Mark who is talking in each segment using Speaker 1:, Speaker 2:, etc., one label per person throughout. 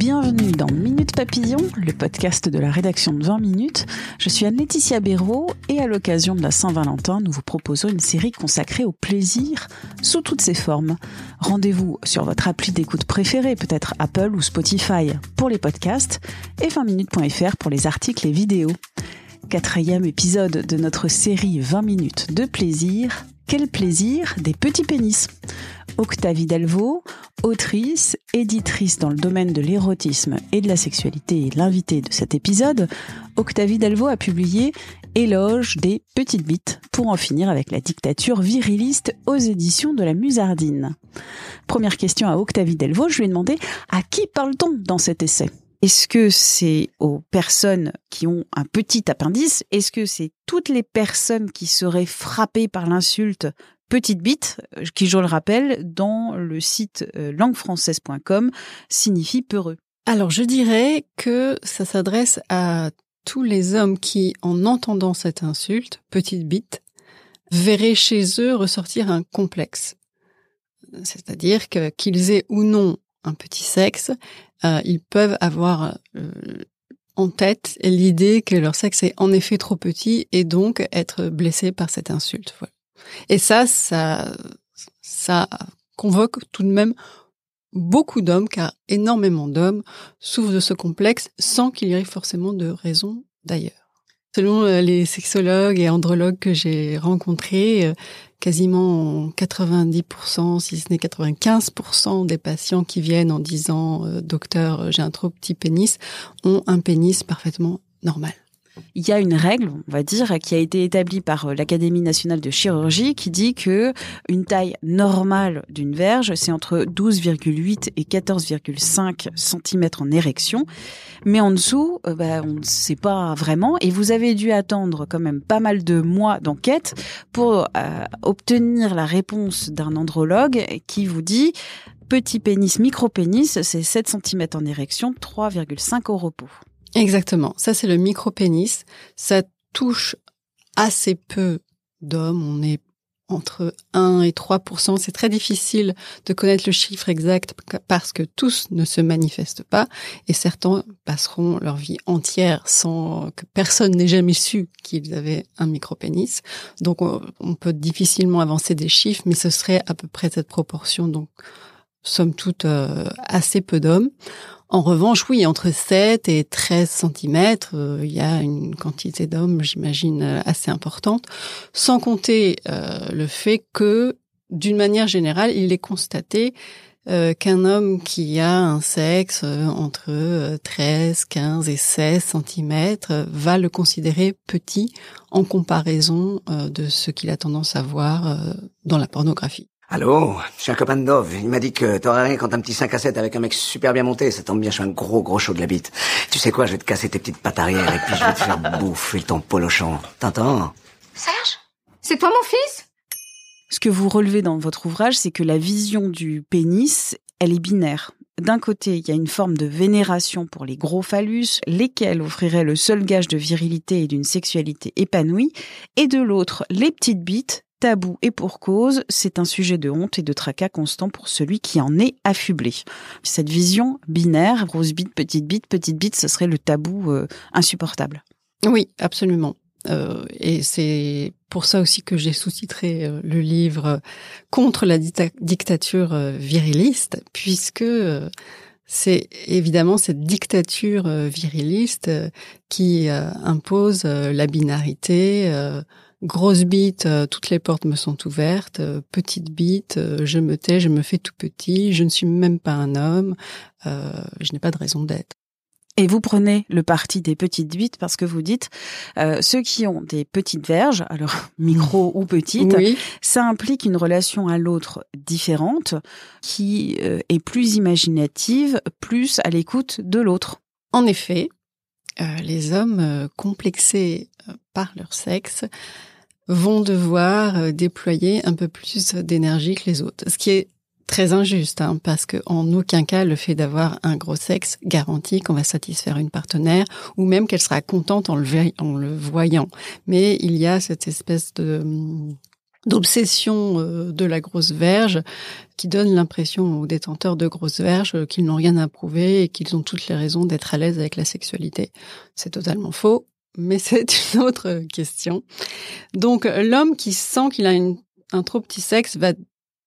Speaker 1: Bienvenue dans Minute Papillon, le podcast de la rédaction de 20 minutes. Je suis Anne-Laetitia Béraud et à l'occasion de la Saint-Valentin, nous vous proposons une série consacrée au plaisir sous toutes ses formes. Rendez-vous sur votre appli d'écoute préférée, peut-être Apple ou Spotify pour les podcasts et 20minutes.fr pour les articles et vidéos. Quatrième épisode de notre série 20 minutes de plaisir. Quel plaisir des petits pénis Octavie Delvaux, autrice, éditrice dans le domaine de l'érotisme et de la sexualité et l'invitée de cet épisode, Octavie Delvaux a publié Éloge des petites bites pour en finir avec la dictature viriliste aux éditions de la Musardine. Première question à Octavie Delvaux, je lui ai demandé à qui parle-t-on dans cet essai? Est-ce que c'est aux personnes qui ont un petit appendice? Est-ce que c'est toutes les personnes qui seraient frappées par l'insulte petite bite, qui, je le rappelle, dans le site euh, languefrançaise.com, signifie peureux
Speaker 2: Alors, je dirais que ça s'adresse à tous les hommes qui, en entendant cette insulte, petite bite, verraient chez eux ressortir un complexe. C'est-à-dire que qu'ils aient ou non un petit sexe, euh, ils peuvent avoir euh, en tête l'idée que leur sexe est en effet trop petit et donc être blessé par cette insulte. Et ça, ça, ça convoque tout de même beaucoup d'hommes, car énormément d'hommes souffrent de ce complexe sans qu'il y ait forcément de raison d'ailleurs. Selon euh, les sexologues et andrologues que j'ai rencontrés, quasiment 90%, si ce n'est 95% des patients qui viennent en disant euh, docteur, j'ai un trop petit pénis, ont un pénis parfaitement normal.
Speaker 1: Il y a une règle, on va dire, qui a été établie par euh, l'Académie nationale de chirurgie qui dit que une taille normale d'une verge, c'est entre 12,8 et 14,5 cm en érection. Mais en dessous, euh, bah, on ne sait pas vraiment. Et vous avez dû attendre quand même pas mal de mois d'enquête pour euh, obtenir la réponse d'un andrologue qui vous dit petit pénis, micro-pénis, c'est 7 cm en érection, 3,5 au repos.
Speaker 2: Exactement. Ça, c'est le micro-pénis. Ça touche assez peu d'hommes. On est entre 1 et 3% C'est très difficile de connaître le chiffre exact parce que tous ne se manifestent pas et certains passeront leur vie entière sans que personne n'ait jamais su qu'ils avaient un micro-pénis. Donc, on peut difficilement avancer des chiffres, mais ce serait à peu près cette proportion. Donc, somme toute, euh, assez peu d'hommes. En revanche, oui, entre 7 et 13 cm, euh, il y a une quantité d'hommes, j'imagine, euh, assez importante, sans compter euh, le fait que, d'une manière générale, il est constaté qu'un homme qui a un sexe entre 13, 15 et 16 cm va le considérer petit en comparaison de ce qu'il a tendance à voir dans la pornographie.
Speaker 3: Allô Je suis un copain de Dove. Il m'a dit que t'aurais rien quand un petit 5 à 7 avec un mec super bien monté. Ça tombe bien, je suis un gros gros chaud de la bite. Tu sais quoi, je vais te casser tes petites pattes arrière et puis je vais te faire bouffer ton polochon. T'entends?
Speaker 4: Serge? C'est toi mon fils?
Speaker 1: Ce que vous relevez dans votre ouvrage, c'est que la vision du pénis, elle est binaire. D'un côté, il y a une forme de vénération pour les gros phallus, lesquels offriraient le seul gage de virilité et d'une sexualité épanouie, et de l'autre, les petites bites, tabou et pour cause, c'est un sujet de honte et de tracas constant pour celui qui en est affublé. Cette vision binaire, grosse bite, petite bite, petite bite, ce serait le tabou euh, insupportable.
Speaker 2: Oui, absolument. Euh, et c'est pour ça aussi que j'ai sous-titré euh, le livre contre la dictature viriliste, puisque c'est évidemment cette dictature viriliste qui impose la binarité, grosse bite, euh, toutes les portes me sont ouvertes. Euh, petite bite, euh, je me tais, je me fais tout petit. Je ne suis même pas un homme. je n'ai pas de raison d'être.
Speaker 1: Et vous prenez le parti des petites bites parce que vous dites euh, ceux qui ont des petites verges, alors micro ou petites,
Speaker 2: Oui.
Speaker 1: ça implique une relation à l'autre différente, qui euh, est plus imaginative, plus à l'écoute de l'autre.
Speaker 2: En effet, euh, les hommes complexés par leur sexe vont devoir euh, déployer un peu plus d'énergie que les autres. Ce qui est très injuste, hein, parce que en aucun cas le fait d'avoir un gros sexe garantit qu'on va satisfaire une partenaire ou même qu'elle sera contente en le, en le voyant. Mais il y a cette espèce de hum, d'obsession euh, de la grosse verge qui donne l'impression aux détenteurs de grosses verges qu'ils n'ont rien à prouver et qu'ils ont toutes les raisons d'être à l'aise avec la sexualité. C'est totalement faux, mais c'est une autre question. Donc l'homme qui sent qu'il a un trop petit sexe va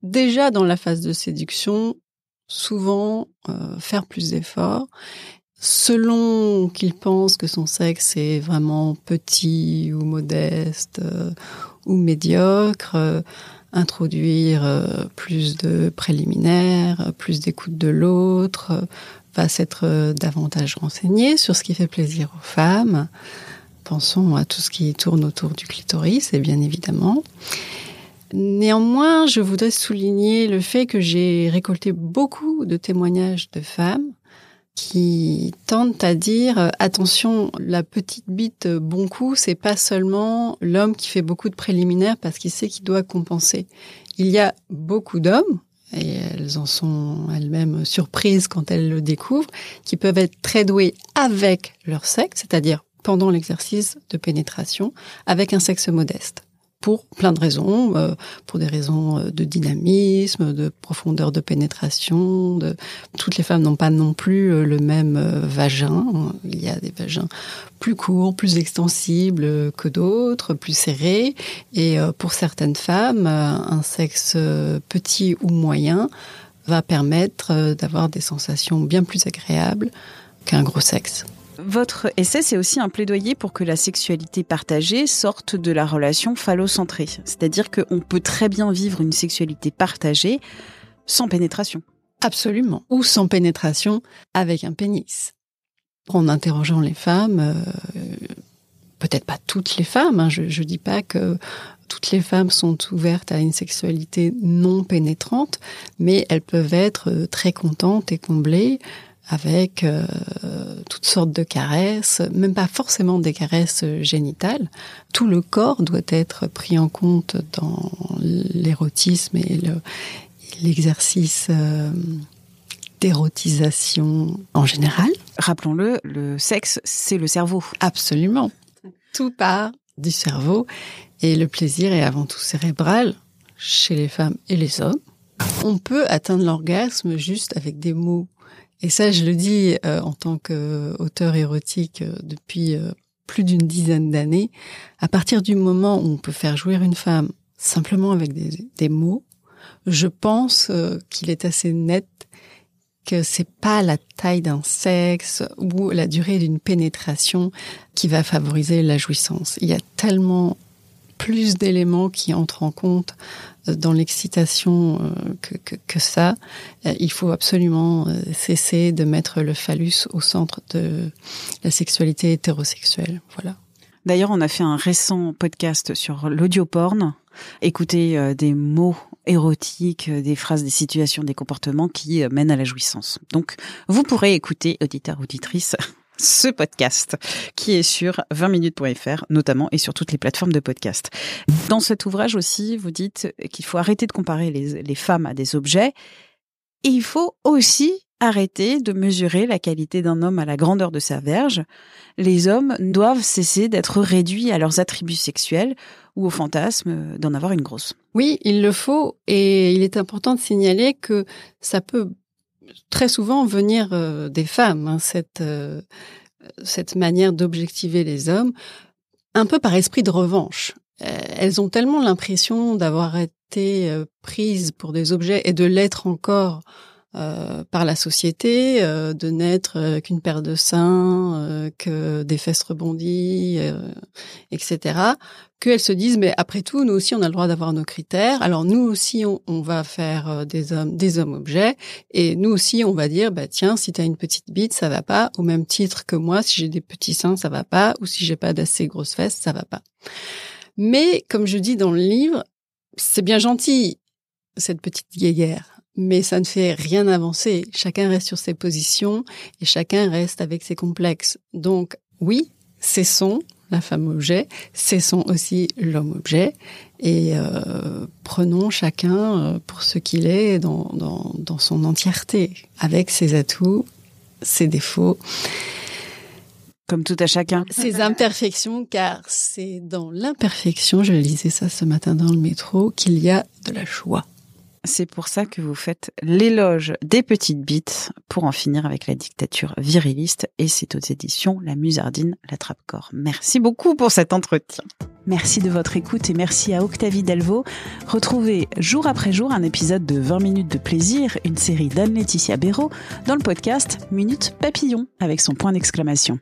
Speaker 2: déjà dans la phase de séduction souvent euh, faire plus d'efforts. Selon qu'il pense que son sexe est vraiment petit ou modeste euh, ou médiocre, euh, introduire euh, plus de préliminaires, euh, plus d'écoute de l'autre, va s'être davantage renseigné sur ce qui fait plaisir aux femmes. Pensons à tout ce qui tourne autour du clitoris, et bien évidemment. Néanmoins, je voudrais souligner le fait que j'ai récolté beaucoup de témoignages de femmes qui tentent à dire attention, la petite bite bon coup, c'est pas seulement l'homme qui fait beaucoup de préliminaires parce qu'il sait qu'il doit compenser. Il y a beaucoup d'hommes et elles en sont elles-mêmes surprises quand elles le découvrent, qui peuvent être très doués avec leur sexe, c'est-à-dire pendant l'exercice de pénétration, avec un sexe modeste pour plein de raisons, euh, pour des raisons euh, de dynamisme, de profondeur de pénétration. Toutes les femmes n'ont pas non plus euh, le même vagin. Il y a des vagins plus courts, plus extensibles que d'autres, plus serrés. Et pour certaines femmes, un sexe petit ou moyen va permettre d'avoir des sensations bien plus agréables qu'un gros sexe.
Speaker 1: Votre essai, c'est aussi un plaidoyer pour que la sexualité partagée sorte de la relation phallocentrée. C'est-à-dire qu'on peut très bien vivre une sexualité partagée sans pénétration.
Speaker 2: Absolument. Ou sans pénétration avec un pénis. En interrogeant les femmes, euh, peut-être pas toutes les femmes, hein, je ne dis pas que toutes les femmes sont ouvertes à une sexualité non pénétrante, mais elles peuvent être euh, très contentes et comblées avec euh, toutes sortes de caresses, même pas forcément des caresses génitales. Tout le corps doit être pris en compte dans l'érotisme et le, l'exercice euh, d'érotisation en général.
Speaker 1: Rappelons-le, le sexe, c'est le cerveau.
Speaker 2: Absolument. Tout part du cerveau et le plaisir est avant tout cérébral chez les femmes et les hommes. On peut atteindre l'orgasme juste avec des mots. Et ça, je le dis euh, en tant qu'auteur érotique euh, depuis euh, plus d'une dizaine d'années. À partir du moment où on peut faire jouir une femme simplement avec des, des mots, je pense euh, qu'il est assez net que c'est pas la taille d'un sexe ou la durée d'une pénétration qui va favoriser la jouissance. Il y a tellement plus d'éléments qui entrent en compte dans l'excitation que, que, ça. Il faut absolument cesser de mettre le phallus au centre de la sexualité hétérosexuelle. Voilà.
Speaker 1: D'ailleurs, on a fait un récent podcast sur l'audioporn. Écouter euh, des mots érotiques, euh, des phrases, des situations, des comportements qui euh, mènent à la jouissance. Donc, vous pourrez écouter, auditeur, auditrice, ce podcast qui est sur 20minutes.fr notamment et sur toutes les plateformes de podcast. Dans cet ouvrage aussi, vous dites qu'il faut arrêter de comparer les, les femmes à des objets et il faut aussi arrêter de mesurer la qualité d'un homme à la grandeur de sa verge. Les hommes doivent cesser d'être réduits à leurs attributs sexuels ou au fantasme d'en avoir une grosse.
Speaker 2: Oui, il le faut et il est important de signaler que ça peut très souvent venir euh, des femmes, hein, cette, euh, cette manière d'objectiver les hommes, un peu par esprit de revanche. Euh, elles ont tellement l'impression d'avoir été prises pour des objets et de l'être encore euh, par la société, euh, de n'être euh, qu'une paire de seins, que des fesses rebondies, etc. Qu'elles se disent, mais après tout, nous aussi, on a le droit d'avoir nos critères. Alors nous aussi, on, on va faire des hommes, des hommes objets, et nous aussi, on va dire, bah tiens, si tu as une petite bite, ça va pas. Au même titre que moi, si j'ai des petits seins, ça va pas, ou si j'ai pas d'assez grosses fesses, ça va pas. Mais comme je dis dans le livre, c'est bien gentil cette petite guéguerre mais ça ne fait rien avancer. Chacun reste sur ses positions et chacun reste avec ses complexes. Donc oui, cessons la femme objet, cessons aussi l'homme objet et euh, prenons chacun euh, pour ce qu'il est dans, dans, dans son entièreté, avec ses atouts, ses défauts.
Speaker 1: Comme tout à chacun.
Speaker 2: Ses imperfections, car c'est dans l'imperfection, je lisais ça ce matin dans le métro, qu'il y a de la joie.
Speaker 1: C'est pour ça que vous faites l'éloge des petites bites pour en finir avec la dictature viriliste et c'est aux éditions La Musardine, la Trappe-Corps. Merci beaucoup pour cet entretien. Merci de votre écoute et merci à Octavie Delvaux. Retrouvez jour après jour un épisode de 20 minutes de plaisir, une série d'Anne-Laetitia Béraud dans le podcast Minute Papillon avec son point d'exclamation.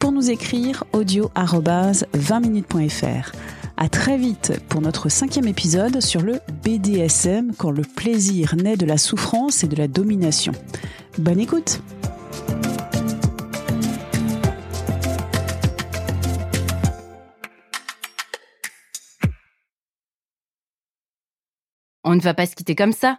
Speaker 1: Pour nous écrire, audio 20minutes.fr. À très vite pour notre cinquième épisode sur le BDSM quand le plaisir naît de la souffrance et de la domination. Bonne écoute
Speaker 5: On ne va pas se quitter comme ça.